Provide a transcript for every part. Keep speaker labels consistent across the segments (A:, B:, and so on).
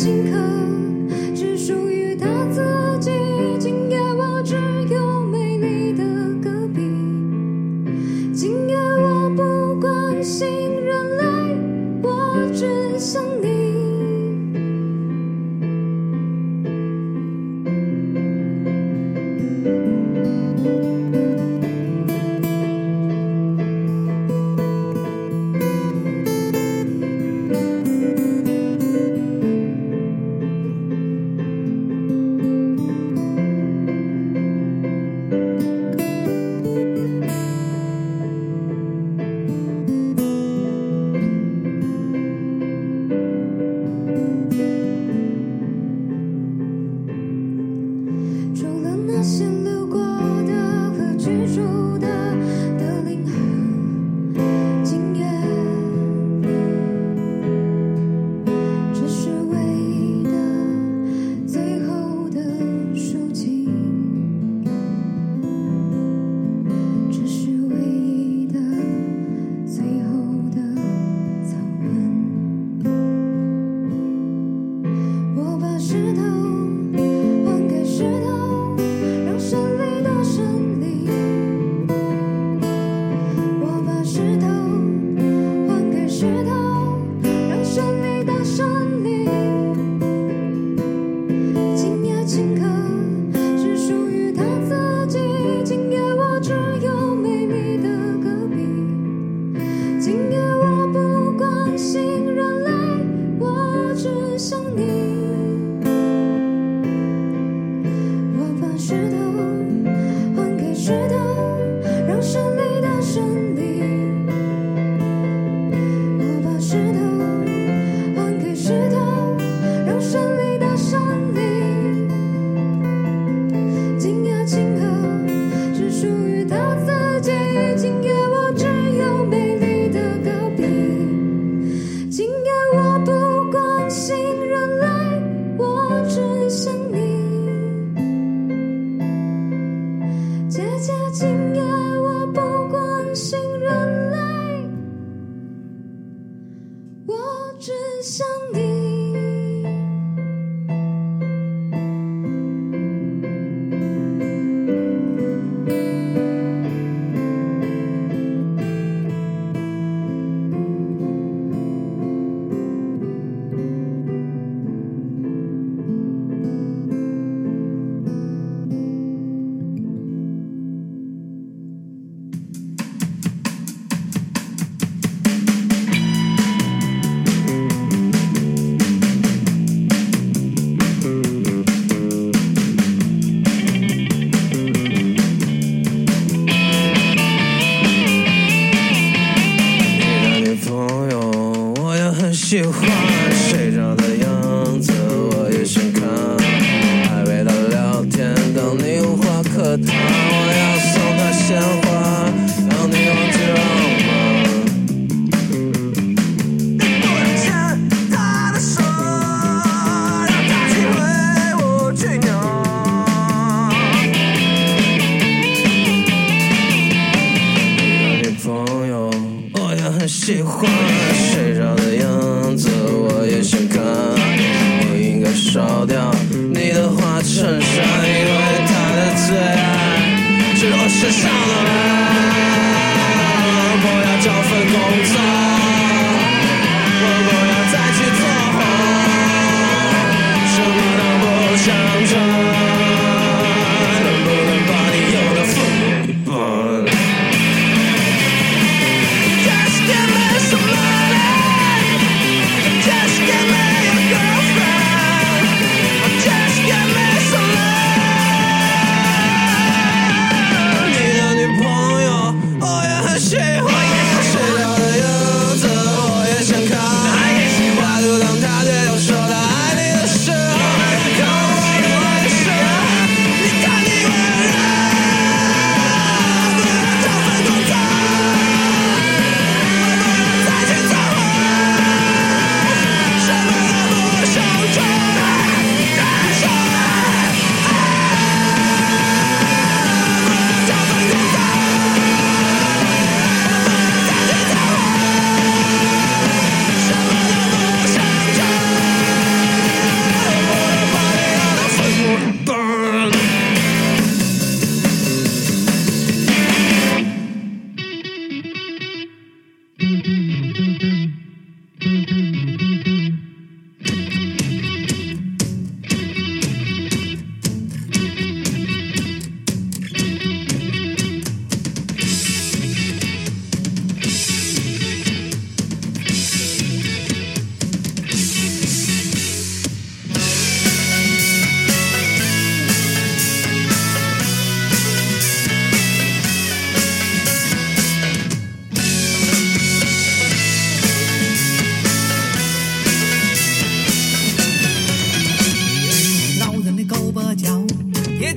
A: 心口。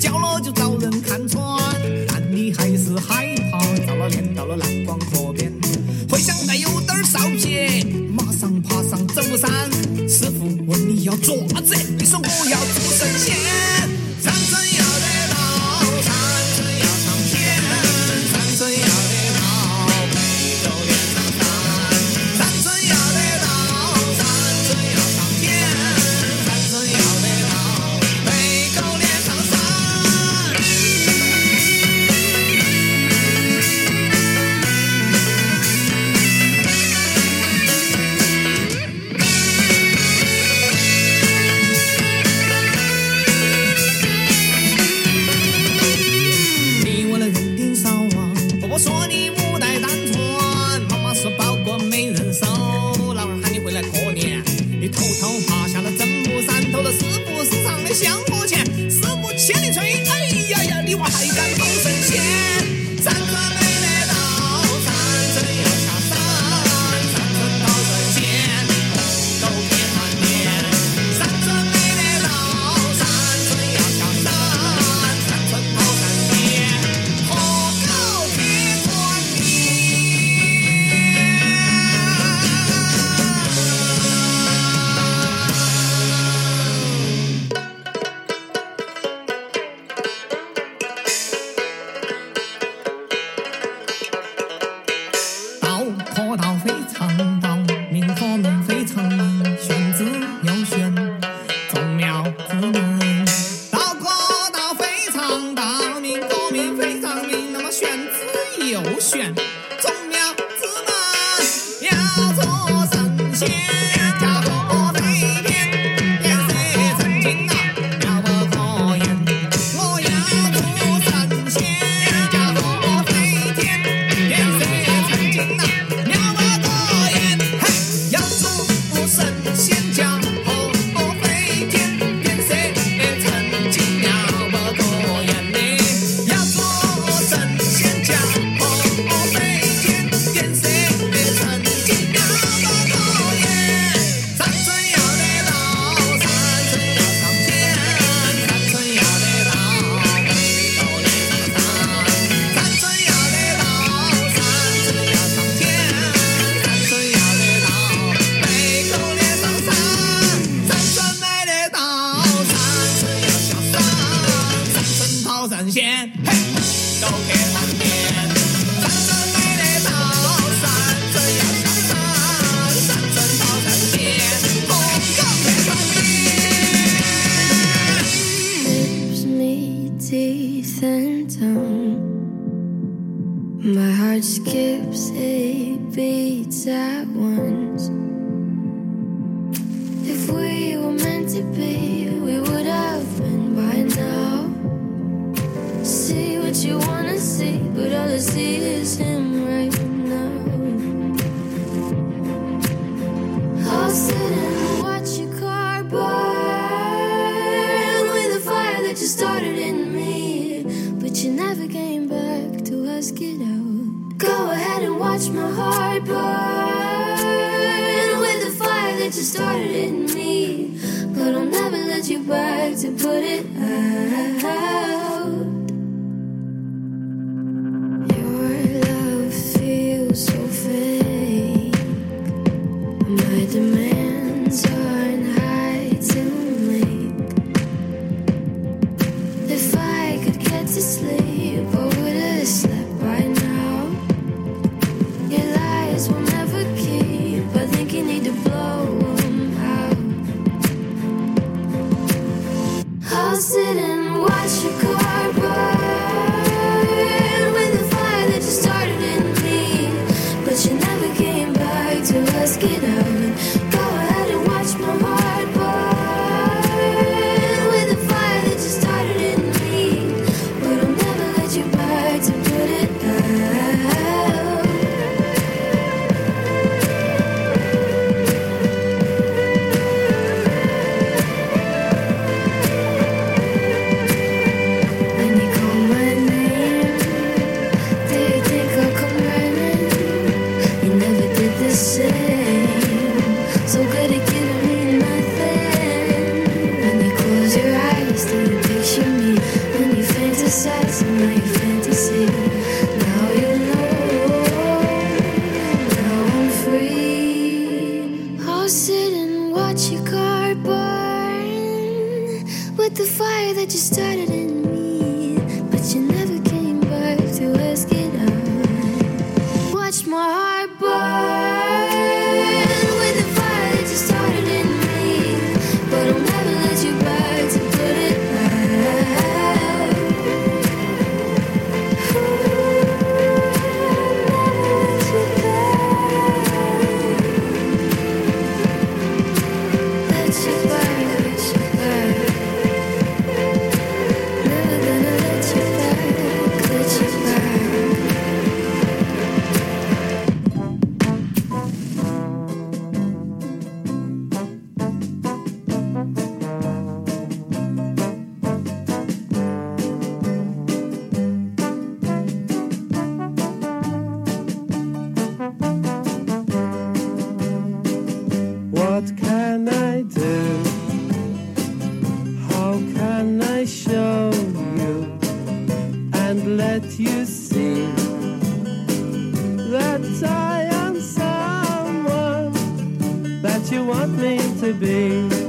A: 交了
B: 就
A: 找 sad ones. If we were meant to be, we would have been by now. See what you wanna see, but all I see is him right now. I'll sit and watch your car burn with the fire that you started in me, but you never came back to ask it out. Go ahead and watch my heart burn with the fire that you started in me. But I'll never let you back to put it out. sit and watch your car. you
C: want me to be.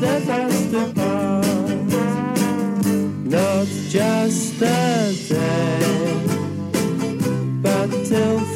C: that déteste pas Not just a day But till